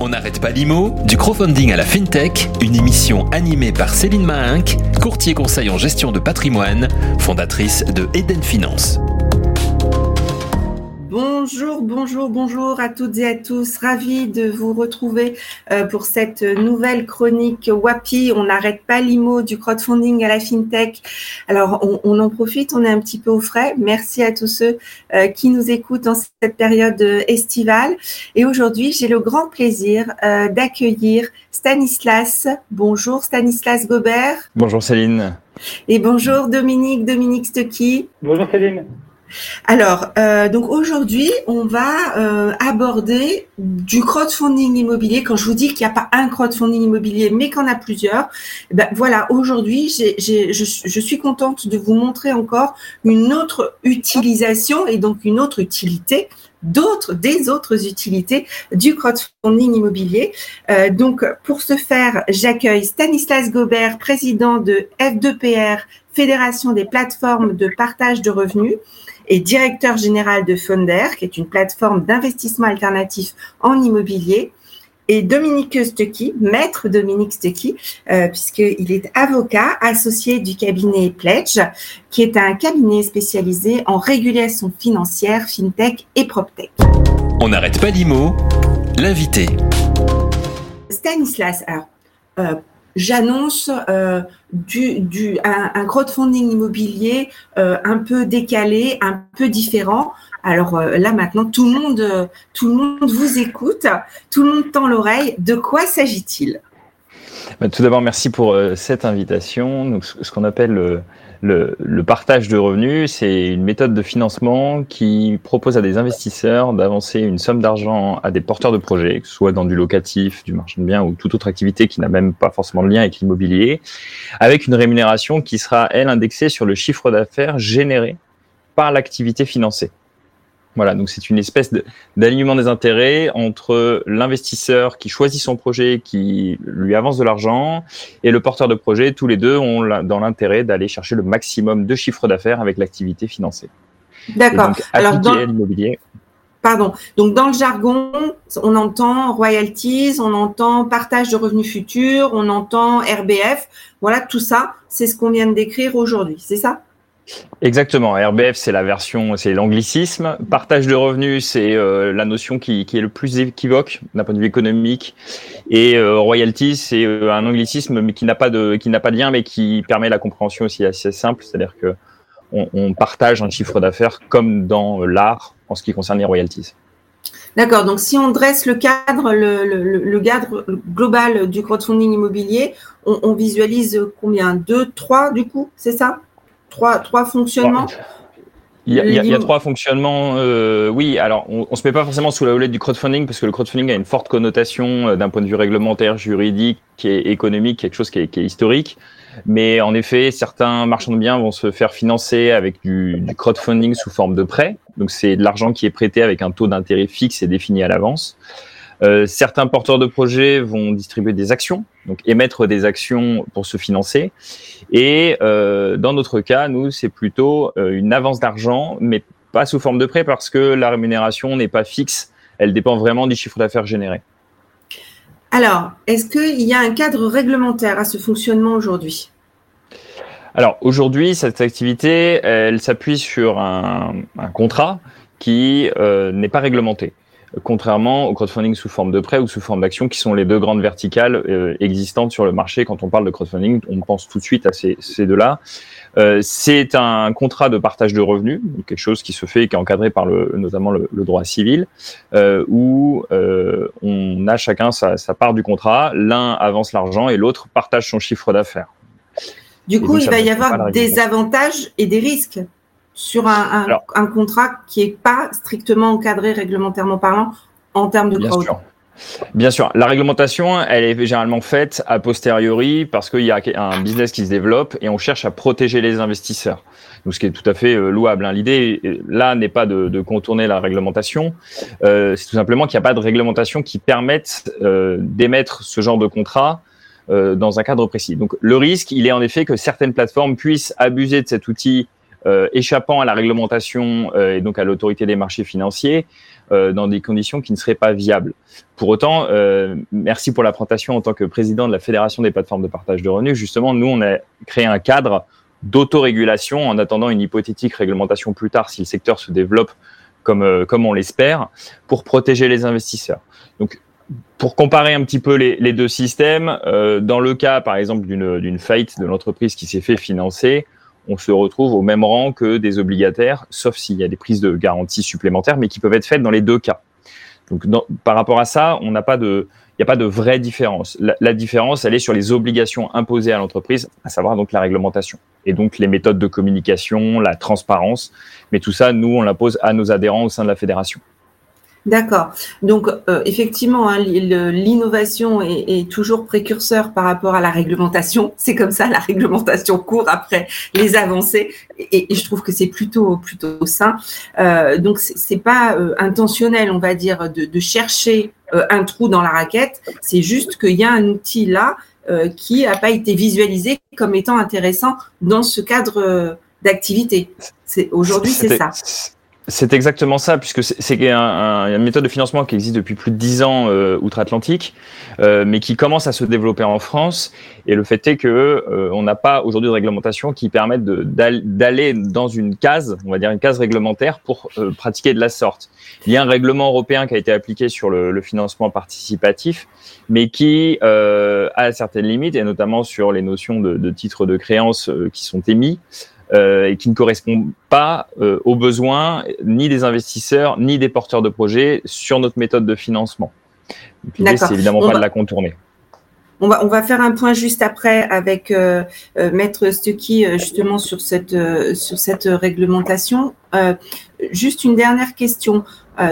On n'arrête pas l'IMO, du crowdfunding à la FinTech, une émission animée par Céline Mahinck, courtier conseil en gestion de patrimoine, fondatrice de Eden Finance. Bonjour, bonjour, bonjour à toutes et à tous. Ravi de vous retrouver euh, pour cette nouvelle chronique WAPI. On n'arrête pas l'IMO du crowdfunding à la FinTech. Alors, on, en profite, on est un petit peu au frais. Merci à tous ceux euh, qui nous écoutent en cette période estivale. Et aujourd'hui, j'ai le grand plaisir euh, d'accueillir Stanislas. Bonjour Stanislas Gobert. Bonjour Céline. Et bonjour Dominique, Dominique Stucky. Bonjour Céline. Alors, euh, donc aujourd'hui, on va euh, aborder du crowdfunding immobilier. Quand je vous dis qu'il n'y a pas un crowdfunding immobilier, mais qu'on a plusieurs, eh ben voilà, aujourd'hui, je, je, suis contente de vous montrer encore une autre utilisation et donc une autre utilité d'autres, des autres utilités du crowdfunding immobilier. Euh, donc, pour ce faire, j'accueille Stanislas Gobert, président de F2PR, Fédération des plateformes de partage de revenus et directeur général de Fonder, qui est une plateforme d'investissement alternatif en immobilier. Et Dominique Stucky, maître Dominique Stucky, euh, puisqu'il est avocat associé du cabinet Pledge, qui est un cabinet spécialisé en régulation financière, fintech et proptech. On n'arrête pas l'IMO, l'invité. Stanislas, alors, euh, j'annonce euh, un, crowdfunding immobilier euh, un peu décalé, un peu différent. Alors euh, là maintenant, tout le monde, tout le monde vous écoute, tout le monde tend l'oreille. De quoi s'agit-il? Bah, Tout d'abord, merci pour cette invitation. Donc, ce qu'on appelle le, partage de revenus, c'est une méthode de financement qui propose à des investisseurs d'avancer une somme d'argent à des porteurs de projets, que ce soit dans du locatif, du marchand de biens ou toute autre activité qui n'a même pas forcément de lien avec l'immobilier, avec une rémunération qui sera, elle, indexée sur le chiffre d'affaires généré par l'activité financée. Voilà, donc c'est une espèce d'alignement des intérêts entre l'investisseur qui choisit son projet, qui lui avance de l'argent, et le porteur de projet. Tous les deux ont dans l'intérêt d'aller chercher le maximum de chiffre d'affaires avec l'activité financée. D'accord. Alors dans l'immobilier. Pardon. Donc dans le jargon, on entend royalties, on entend partage de revenus futurs, on entend RBF. Voilà, tout ça, c'est ce qu'on vient de décrire aujourd'hui. C'est ça? Exactement. RBF, c'est la version, c'est l'anglicisme. Partage de revenus, c'est euh, la notion qui, est le plus équivoque d'un point de vue économique. Et euh, royalties, c'est euh, un anglicisme, mais qui n'a pas de, qui n'a pas de lien, mais qui permet la compréhension aussi assez simple. C'est-à-dire que on, partage un chiffre d'affaires comme dans l'art en ce qui concerne les royalties. D'accord. Donc, si on dresse le cadre, le, cadre global du crowdfunding immobilier, on, on visualise combien? Deux, trois, du coup, c'est ça? Trois, trois fonctionnements il y, a, il y, a, trois fonctionnements. Euh, oui, alors on, on se met pas forcément sous la houlette du crowdfunding parce que le crowdfunding a une forte connotation euh, d'un point de vue réglementaire, juridique et économique, quelque chose qui est, qui est, historique. Mais en effet, certains marchands de biens vont se faire financer avec du, du crowdfunding sous forme de prêt. Donc c'est de l'argent qui est prêté avec un taux d'intérêt fixe et défini à l'avance. Euh, certains porteurs de projets vont distribuer des actions, donc émettre des actions pour se financer. Et euh, dans notre cas, nous, c'est plutôt euh, une avance d'argent, mais pas sous forme de prêt parce que la rémunération n'est pas fixe. Elle dépend vraiment du chiffre d'affaires généré. Alors, est-ce qu'il y a un cadre réglementaire à ce fonctionnement aujourd'hui? Alors, aujourd'hui, cette activité, elle s'appuie sur un, un contrat qui euh, n'est pas réglementé contrairement au crowdfunding sous forme de prêt ou sous forme d'action, qui sont les deux grandes verticales euh, existantes sur le marché. Quand on parle de crowdfunding, on pense tout de suite à ces, ces deux-là. Euh, c'est un contrat de partage de revenus, quelque chose qui se fait et qui est encadré par le, notamment le, le droit civil, euh, où on a chacun sa, sa part du contrat, l'un avance l'argent et l'autre partage son chiffre d'affaires. Du coup, il va y avoir des avantages et des risques sur un, un, contrat qui n'est pas strictement encadré réglementairement parlant en termes de crowd. Bien sûr, la réglementation, elle est généralement faite a posteriori parce qu'il y a un business qui se développe et on cherche à protéger les investisseurs. Donc, ce qui est tout à fait euh, louable. Hein. L'idée là n'est pas de, de, contourner la réglementation, euh, c'est tout simplement qu'il n'y a pas de réglementation qui permette euh, d'émettre ce genre de contrat euh, dans un cadre précis. Donc, le risque, il est en effet que certaines plateformes puissent abuser de cet outil échappant à la réglementation et donc à l'autorité des marchés financiers dans des conditions qui ne seraient pas viables. Pour autant, merci pour la présentation en tant que président de la Fédération des plateformes de partage de revenus. Justement, nous, on a créé un cadre d'autorégulation en attendant une hypothétique réglementation plus tard si le secteur se développe comme, euh, comme on l'espère, pour protéger les investisseurs. Donc, pour comparer un petit peu les, deux systèmes, euh, dans le cas, par exemple, d'une faillite de l'entreprise qui s'est fait financer, on se retrouve au même rang que des obligataires, sauf s'il y a des prises de garantie supplémentaires, mais qui peuvent être faites dans les deux cas. Donc, par rapport à ça, il n'y a pas de vraie différence. La, différence, elle est sur les obligations imposées à l'entreprise, à savoir donc la réglementation et donc les méthodes de communication, la transparence. Mais tout ça, nous, on l'impose à nos adhérents au sein de la fédération. D'accord. Donc euh, effectivement, hein, l'innovation est, toujours précurseur par rapport à la réglementation. C'est comme ça, la réglementation court après les avancées, et, je trouve que c'est plutôt plutôt sain. Euh, donc c'est pas euh, intentionnel, on va dire, de, chercher euh, un trou dans la raquette. C'est juste qu'il y a un outil là qui n'a pas été visualisé comme étant intéressant dans ce cadre d'activité. Aujourd'hui, c'est ça. C'est exactement ça, puisque c'est un, une méthode de financement qui existe depuis plus de dix ans euh, outre-Atlantique, euh, mais qui commence à se développer en France. Et le fait est que euh, on n'a pas aujourd'hui de réglementation qui permette d'aller dans une case, on va dire une case réglementaire, pour euh, pratiquer de la sorte. Il y a un règlement européen qui a été appliqué sur le, le financement participatif, mais qui euh, a certaines limites, et notamment sur les notions de, de titres de créance qui sont émis. Euh, et qui ne correspond pas euh, aux besoins ni des investisseurs ni des porteurs de projets sur notre méthode de financement. L'idée, c'est évidemment pas de la contourner. On va, on va faire un point juste après avec euh, Maître Stucky justement sur cette, sur cette réglementation. juste une dernière question.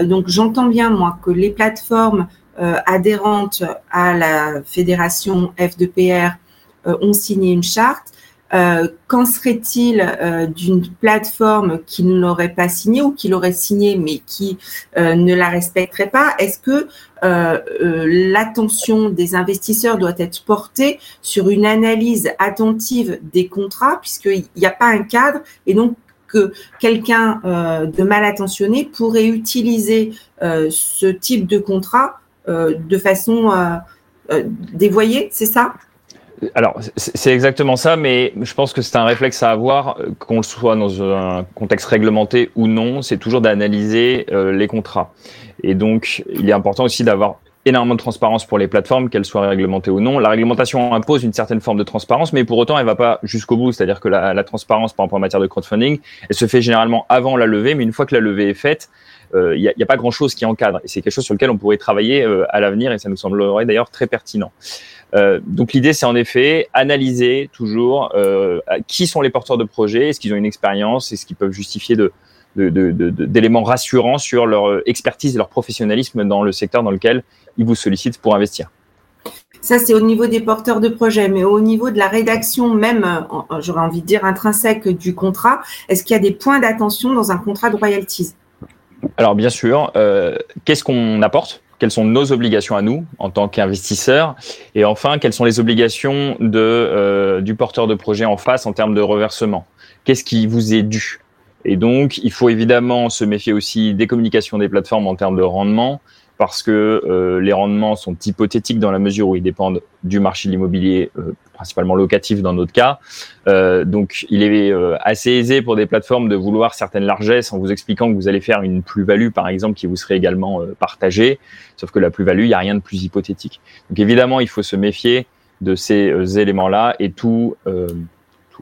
donc j'entends bien moi que les plateformes adhérentes à la fédération F2PR ont signé une charte. Euh, qu'en serait-il euh, d'une plateforme qui ne l'aurait pas signée ou qui l'aurait signée mais qui euh, ne la respecterait pas? Est-ce que l'attention des investisseurs doit être portée sur une analyse attentive des contrats puisqu'il n'y a pas un cadre et donc que quelqu'un de mal attentionné pourrait utiliser ce type de contrat de façon dévoyée, c'est ça? Alors, c'est exactement ça, mais je pense que c'est un réflexe à avoir, euh, qu'on le soit dans un contexte réglementé ou non, c'est toujours d'analyser euh, les contrats. Et donc, il est important aussi d'avoir énormément de transparence pour les plateformes, qu'elles soient réglementées ou non. La réglementation impose une certaine forme de transparence, mais pour autant, elle va pas jusqu'au bout. C'est-à-dire que la, la, transparence, par exemple en matière de crowdfunding, elle se fait généralement avant la levée, mais une fois que la levée est faite, il n'y a, pas grand-chose qui encadre. Et c'est quelque chose sur lequel on pourrait travailler à l'avenir, et ça nous semblerait d'ailleurs très pertinent. Euh, donc l'idée, c'est en effet analyser toujours euh, qui sont les porteurs de projets, est-ce qu'ils ont une expérience, est-ce qu'ils peuvent justifier d'éléments rassurants sur leur expertise et leur professionnalisme dans le secteur dans lequel ils vous sollicitent pour investir. Ça, c'est au niveau des porteurs de projets, mais au niveau de la rédaction même, euh, j'aurais envie de dire intrinsèque du contrat, est-ce qu'il y a des points d'attention dans un contrat de royalties? Alors bien sûr, qu'est-ce qu'on apporte? Quelles sont nos obligations à nous en tant qu'investisseurs? Et enfin quelles sont les obligations euh, du porteur de projet en face en termes de reversement? Qu'est-ce qui vous est dû? Et donc il faut évidemment se méfier aussi des communications des plateformes en termes de rendement parce que euh, les rendements sont hypothétiques dans la mesure où ils dépendent du marché de l'immobilier, euh, principalement locatif dans notre cas. Euh, donc, il est assez aisé pour des plateformes de vouloir certaines largesses en vous expliquant que vous allez faire une plus-value, par exemple, qui vous serait également partagée. Sauf que la plus-value, il n'y a rien de plus hypothétique. Donc, évidemment, il faut se méfier de ces éléments-là et tout,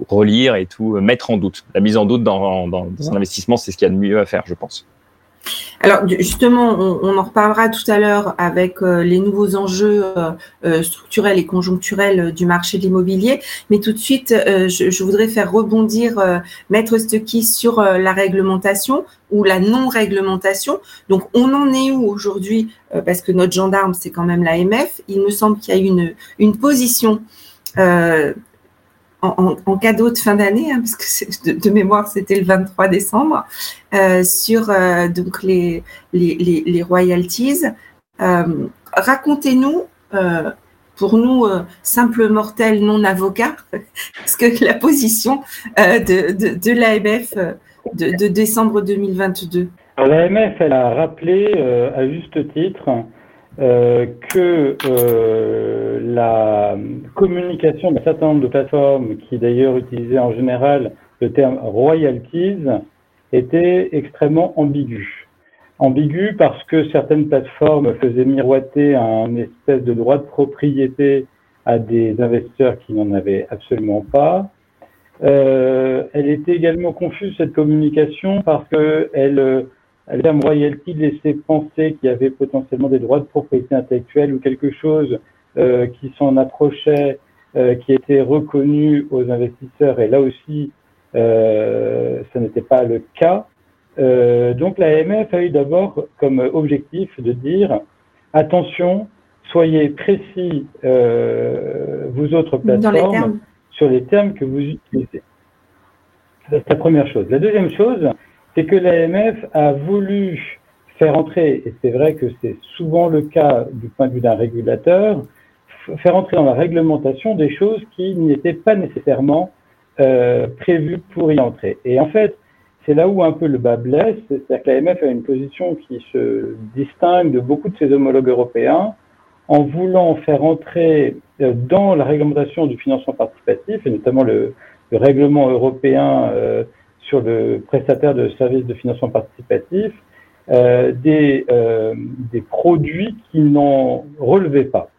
relire et tout mettre en doute. La mise en doute dans, dans, dans un investissement, c'est ce qu'il y a de mieux à faire, je pense. Alors justement, on, en reparlera tout à l'heure avec euh, les nouveaux enjeux euh, euh, structurels et conjoncturels du marché de l'immobilier. Mais tout de suite, je, voudrais faire rebondir Maître Stucky sur la réglementation ou la non-réglementation. Donc on en est où aujourd'hui Parce que notre gendarme, c'est quand même l'AMF. Il me semble qu'il y a une, une position en, cadeau de fin d'année, hein, parce que de, mémoire c'était le 23 décembre, euh, sur euh, donc les, les, les, royalties. Euh, racontez-nous pour nous, simples mortels non avocats, parce que la position de, de, de l'AMF de, de, décembre 2022 L'AMF, elle a rappelé à juste titre euh, que euh, la communication d'un certain nombre de plateformes, qui d'ailleurs utilisaient en général le terme royalties, était extrêmement ambiguë. Ambiguë parce que certaines plateformes faisaient miroiter un espèce de droit de propriété à des investisseurs qui n'en avaient absolument pas. Euh, elle était également confuse, cette communication, parce qu'elle terme royalty laissait penser qu'il y avait potentiellement des droits de propriété intellectuelle ou quelque chose euh, qui s'en approchait, euh, qui était reconnu aux investisseurs. Et là aussi, euh, ce n'était pas le cas. Euh, donc l'AMF a eu d'abord comme objectif de dire attention, soyez précis, vous autres plateformes, sur les termes que vous utilisez. C'est la première chose. La deuxième chose, c'est que l'AMF a voulu faire entrer, et c'est vrai que c'est souvent le cas du point de vue d'un régulateur, faire entrer dans la réglementation des choses qui n'étaient pas nécessairement euh, prévues pour y entrer. Et en fait, c'est là où un peu le bas blesse, c'est-à-dire que l'AMF a une position qui se distingue de beaucoup de ses homologues européens en voulant faire entrer euh, dans la réglementation du financement participatif, et notamment le, le règlement européen euh, sur le prestataire de services de financement participatif euh, des, euh, des produits qui n'en relevaient pas.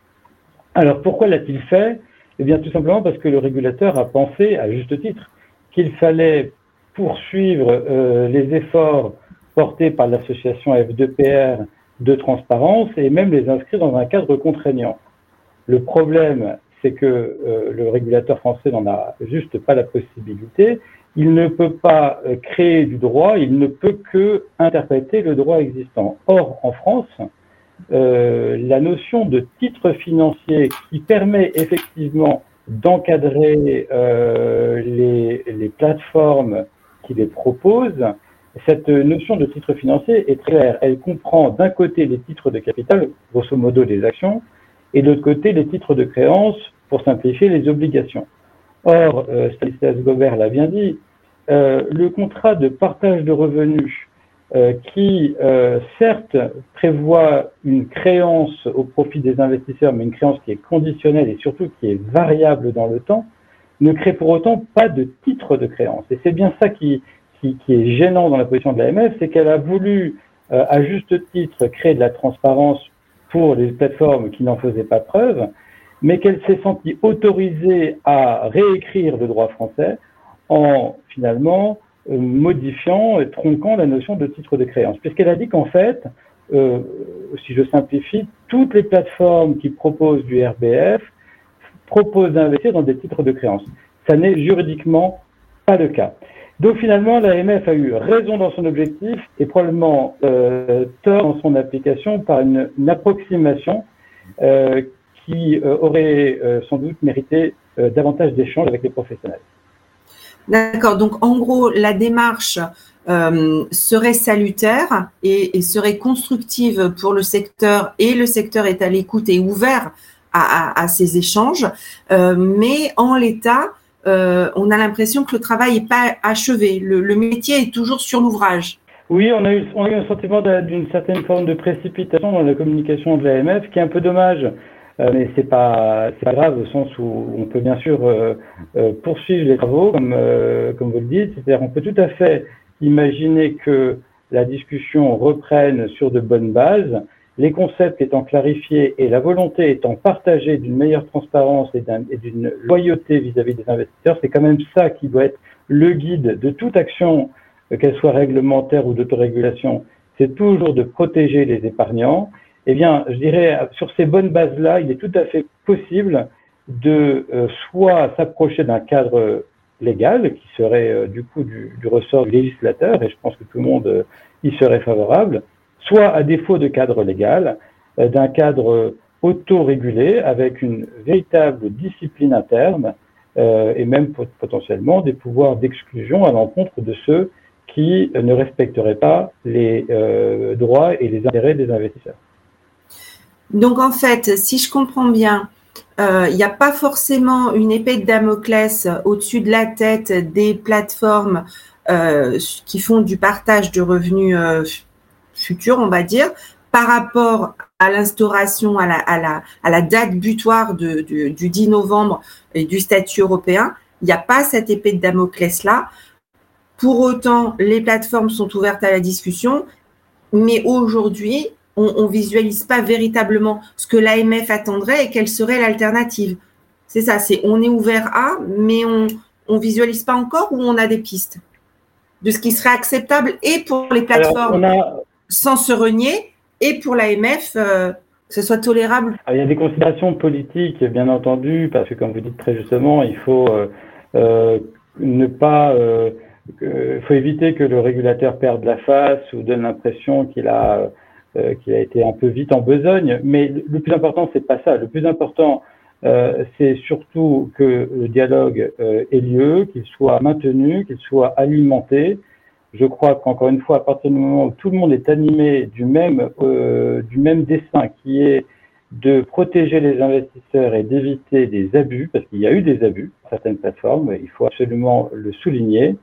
Alors pourquoi l'a-t-il fait? Eh bien tout simplement parce que le régulateur a pensé, à juste titre, qu'il fallait poursuivre euh, les efforts portés par l'association F2PR de transparence et même les inscrire dans un cadre contraignant. Le problème, c'est que le régulateur français n'en a juste pas la possibilité il ne peut pas euh, créer du droit, il ne peut que interpréter le droit existant. Or, en France, euh, la notion de titre financier qui permet effectivement d'encadrer euh, les, les, plateformes qui les proposent, cette notion de titre financier est très claire. Elle comprend d'un côté les titres de capital, grosso modo des actions, et de l'autre côté les titres de créance pour simplifier les obligations. Or, euh, Gobert l'a bien dit, le contrat de partage de revenus euh, qui, euh, certes, prévoit une créance au profit des investisseurs, mais une créance qui est conditionnelle et surtout qui est variable dans le temps, ne crée pour autant pas de titre de créance. Et c'est bien ça qui, est gênant dans la position de l'AMF, c'est qu'elle a voulu, à juste titre, créer de la transparence pour les plateformes qui n'en faisaient pas preuve, mais qu'elle s'est sentie autorisée à réécrire le droit français en finalement euh, modifiant et tronquant la notion de titre de créance, puisqu'elle a dit qu'en fait, euh, si je simplifie, toutes les plateformes qui proposent du RBF proposent d'investir dans des titres de créance. Ça n'est juridiquement pas le cas. Donc finalement, l'AMF a eu raison dans son objectif et probablement euh, tort dans son application par une, une approximation euh, qui euh, aurait euh, sans doute mérité davantage d'échanges avec les professionnels. D'accord. Donc, en gros, la démarche euh, serait salutaire et, et, serait constructive pour le secteur et le secteur est à l'écoute et ouvert à, à, à ces échanges. Euh, mais en l'état, euh, on a l'impression que le travail n'est pas achevé. Le, le, métier est toujours sur l'ouvrage. Oui, on a, eu, on a eu un sentiment d'une certaine forme de précipitation dans la communication de l'AMF, qui est un peu dommage mais c'est pas c'est pas grave au sens où on peut bien sûr euh, euh, poursuivre les travaux comme comme vous le dites, c'est-à-dire on peut tout à fait imaginer que la discussion reprenne sur de bonnes bases, les concepts étant clarifiés et la volonté étant partagée d'une meilleure transparence et d'une loyauté vis-à-vis -vis des investisseurs, c'est quand même ça qui doit être le guide de toute action, qu'elle soit réglementaire ou d'autorégulation, c'est toujours de protéger les épargnants eh bien, je dirais, sur ces bonnes bases-là, il est tout à fait possible de euh, soit s'approcher d'un cadre légal qui serait euh, du coup du, du, ressort du législateur, et je pense que tout le monde euh, y serait favorable, soit à défaut de cadre légal, euh, d'un cadre autorégulé avec une véritable discipline interne et même potentiellement des pouvoirs d'exclusion à l'encontre de ceux qui ne respecteraient pas les droits et les intérêts des investisseurs. Donc en fait, si je comprends bien, il n'y a pas forcément une épée de Damoclès au-dessus de la tête des plateformes qui font du partage de revenus futurs, on va dire, par rapport à l'instauration, à la, date butoir du 10 novembre et du statut européen, il n'y a pas cette épée de Damoclès-là. Pour autant, les plateformes sont ouvertes à la discussion, mais aujourd'hui, on ne visualise pas véritablement ce que l'AMF attendrait et quelle serait l'alternative. C'est ça, c'est on est ouvert à, mais on ne visualise pas encore ou on a des pistes de ce qui serait acceptable et pour les plateformes sans se renier et pour l'AMF, euh, que ce soit tolérable Il y a des considérations politiques, bien entendu, parce que comme vous dites très justement, il faut euh, euh, ne pas, il faut éviter que le régulateur perde la face ou donne l'impression qu'il a qu'il a été un peu vite en besogne. Mais le plus important, c'est pas ça. Le plus important, c'est surtout que le dialogue ait lieu, qu'il soit maintenu, qu'il soit alimenté, je crois qu'encore une fois, à partir du moment où tout le monde est animé du même, euh, du même dessin qui est de protéger les investisseurs et d'éviter des abus, parce qu'il y a eu des abus certaines plateformes, il faut absolument le souligner,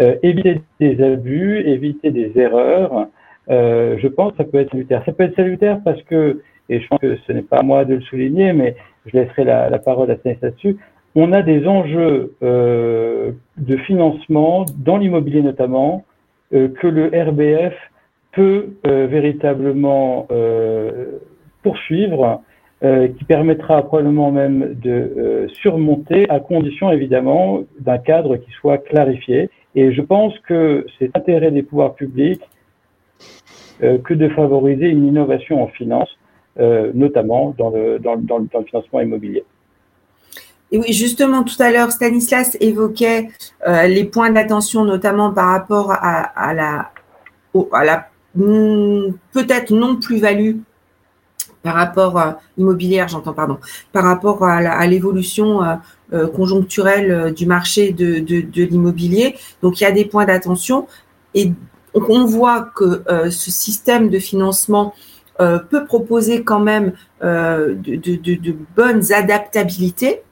euh, éviter des abus, éviter des erreurs, euh, je pense que ça peut être salutaire. Ça peut être salutaire parce que, et je pense que ce n'est pas à moi de le souligner, mais je laisserai la, parole à Stanislas là-dessus, on a des enjeux euh, de financement dans l'immobilier notamment euh, que le RBF peut euh, véritablement poursuivre, qui permettra probablement même de surmonter à condition évidemment d'un cadre qui soit clarifié. Et je pense que c'est intérêt des pouvoirs publics que de favoriser une innovation en finance, notamment dans le, dans, dans le financement immobilier. Et oui, justement, tout à l'heure, Stanislas évoquait euh, les points d'attention, notamment par rapport à, la, à la hmm, peut-être non plus-value par rapport à immobilière, j'entends, pardon, par rapport à l'évolution euh, euh, conjoncturelle du marché de, de, l'immobilier. Donc, il y a des points d'attention et on voit que ce système de financement peut proposer quand même de, de bonnes adaptabilités.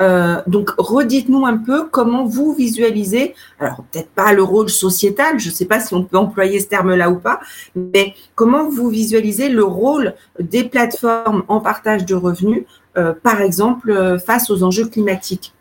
Euh, donc, redites-nous un peu comment vous visualisez, alors peut-être pas le rôle sociétal, je ne sais pas si on peut employer ce terme-là ou pas, mais comment vous visualisez le rôle des plateformes en partage de revenus, euh, par exemple, euh, face aux enjeux climatiques?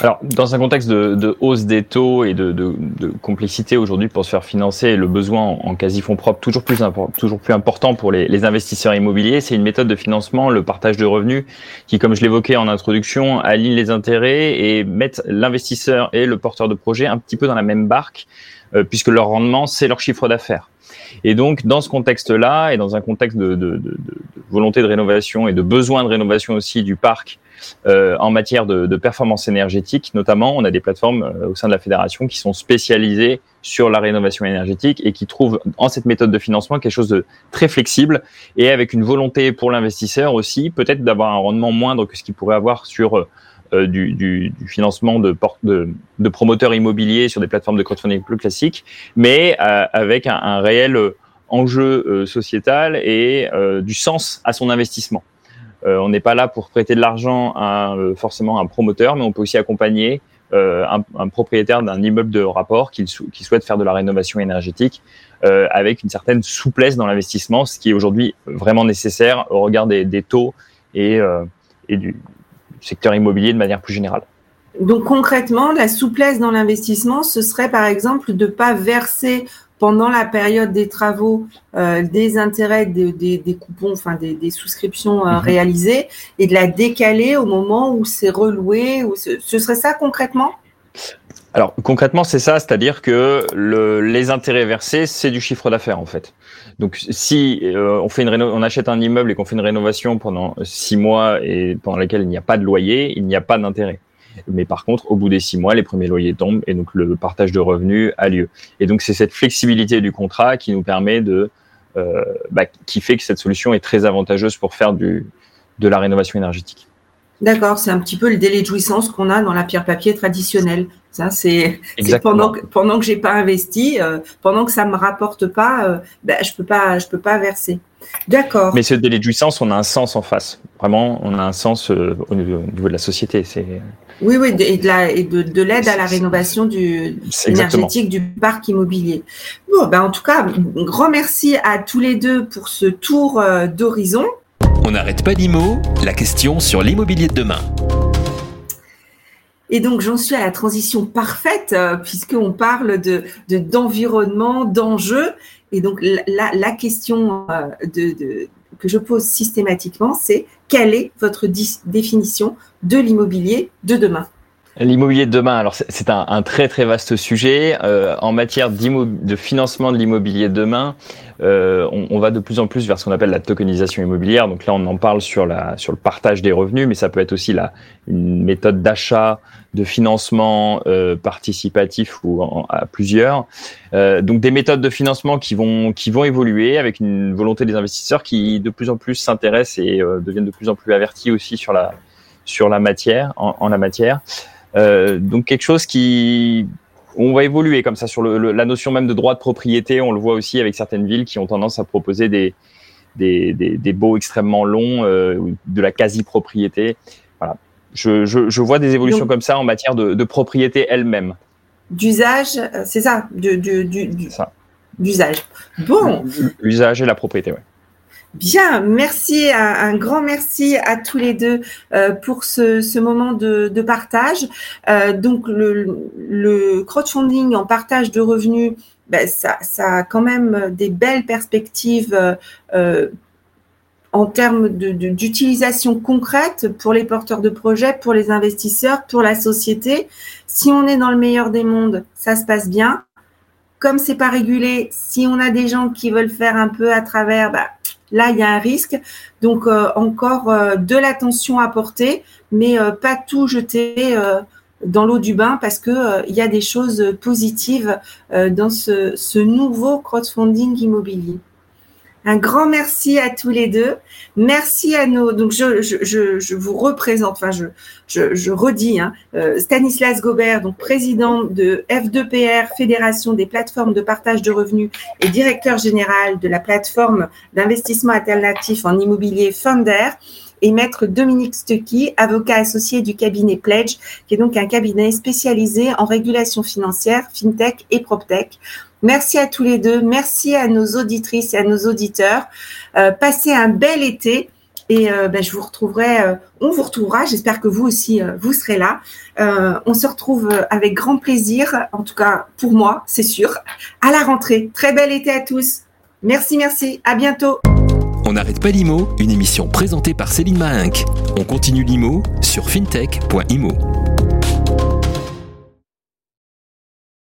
Alors, dans un contexte de, hausse des taux et de, complexité aujourd'hui pour se faire financer, le besoin en, quasi-fonds propres toujours plus, toujours plus important pour les, investisseurs immobiliers, c'est une méthode de financement, le partage de revenus, qui, comme je l'évoquais en introduction, aligne les intérêts et met l'investisseur et le porteur de projet un petit peu dans la même barque, euh, puisque leur rendement, c'est leur chiffre d'affaires. Et donc, dans ce contexte-là, et dans un contexte de, volonté de rénovation et de besoin de rénovation aussi du parc, en matière de, performance énergétique, notamment, on a des plateformes euh, au sein de la fédération qui sont spécialisées sur la rénovation énergétique et qui trouvent en cette méthode de financement quelque chose de très flexible et avec une volonté pour l'investisseur aussi, peut-être d'avoir un rendement moindre que ce qu'il pourrait avoir sur euh, du, financement de, promoteurs immobiliers sur des plateformes de crowdfunding plus classiques, mais avec un, réel enjeu sociétal et du sens à son investissement. Euh, on n'est pas là pour prêter de l'argent à euh, forcément un promoteur, mais on peut aussi accompagner euh, un, propriétaire d'un immeuble de rapport qui, souhaite faire de la rénovation énergétique avec une certaine souplesse dans l'investissement, ce qui est aujourd'hui vraiment nécessaire au regard des, taux et, et du secteur immobilier de manière plus générale. Donc concrètement, la souplesse dans l'investissement, ce serait par exemple de ne pas verser pendant la période des travaux euh, des intérêts des, coupons, enfin des, souscriptions euh, mhm. réalisées et de la décaler au moment où c'est reloué. Ou ce, serait ça concrètement? Alors concrètement, c'est ça, c'est-à-dire que les intérêts versés, c'est du chiffre d'affaires en fait. Donc si euh, on fait une on achète un immeuble et qu'on fait une rénovation pendant six mois et pendant laquelle il n'y a pas de loyer, il n'y a pas d'intérêt. Mais par contre, au bout des six mois, les premiers loyers tombent et donc le partage de revenus a lieu. Et donc c'est cette flexibilité du contrat qui nous permet de, euh, bah, qui fait que cette solution est très avantageuse pour faire du, de la rénovation énergétique. D'accord, c'est un petit peu le délai de jouissance qu'on a dans la pierre papier traditionnelle. Ça, c'est pendant que pendant que j'ai pas investi, euh, pendant que ça me rapporte pas, euh, ben, je peux pas, je peux pas verser. D'accord. Mais ce délai de jouissance, on a un sens en face. vraiment, on a un sens au niveau, de la société. C'est oui, oui, et de la et de, de l'aide à la rénovation du énergétique du parc immobilier. Bon, ben en tout cas, un grand merci à tous les deux pour ce tour d'horizon. On n'arrête pas l'IMO, la question sur l'immobilier de demain. Et donc j'en suis à la transition parfaite euh, puisqu'on parle de d'environnement, d'enjeux. Et donc la, la question euh, de, que je pose systématiquement, c'est quelle est votre définition de l'immobilier de demain? L'immobilier de demain, alors c'est un, très très vaste sujet. Euh, en matière de financement de l'immobilier de demain, euh, on, on, va de plus en plus vers ce qu'on appelle la tokenisation immobilière. Donc là, on en parle sur, la, sur le partage des revenus, mais ça peut être aussi la, une méthode d'achat, de financement euh, participatif ou à plusieurs. Euh, donc des méthodes de financement qui vont, qui vont évoluer avec une volonté des investisseurs qui de plus en plus s'intéressent et euh, deviennent de plus en plus avertis aussi sur la, sur la matière, en, en la matière. Euh, donc quelque chose qui on va évoluer comme ça sur le, la notion même de droit de propriété. On le voit aussi avec certaines villes qui ont tendance à proposer des des, des, des baux extrêmement longs, euh, de la quasi-propriété. Voilà. Je, je, je, vois des évolutions comme ça en matière de, de propriété elle-même. D'usage, euh, c'est ça, d'usage. Bon. L'usage et la propriété, oui. Bien, merci, un, grand merci à tous les deux euh, pour ce, ce, moment de, de partage. Euh, donc le, le, crowdfunding en partage de revenus, ben, ça, ça, a quand même des belles perspectives euh, en termes d'utilisation de, concrète pour les porteurs de projets, pour les investisseurs, pour la société. Si on est dans le meilleur des mondes, ça se passe bien. Comme c'est pas régulé, si on a des gens qui veulent faire un peu à travers, bah, Là, il y a un risque. Donc, euh, encore euh, de l'attention à porter, mais euh, pas tout jeter dans l'eau du bain parce que il y a des choses positives dans ce, ce nouveau crowdfunding immobilier. Un grand merci à tous les deux. Merci à nos. Donc, je, je, je, vous représente, enfin, je, je, je redis, hein, euh, Stanislas Gobert, donc président de F2PR, Fédération des plateformes de partage de revenus et directeur général de la plateforme d'investissement alternatif en immobilier Funder et maître Dominique Stucky, avocat associé du cabinet Pledge, qui est donc un cabinet spécialisé en régulation financière, fintech et proptech. Merci à tous les deux. Merci à nos auditrices et à nos auditeurs. Euh, passez un bel été et euh, ben, je vous retrouverai, euh, on vous retrouvera. J'espère que vous aussi, vous serez là. On se retrouve avec grand plaisir, en tout cas pour moi, c'est sûr, à la rentrée. Très bel été à tous. Merci, merci. À bientôt. On n'arrête pas l'IMO, une émission présentée par Céline Mahinck. On continue l'IMO sur fintech.imo.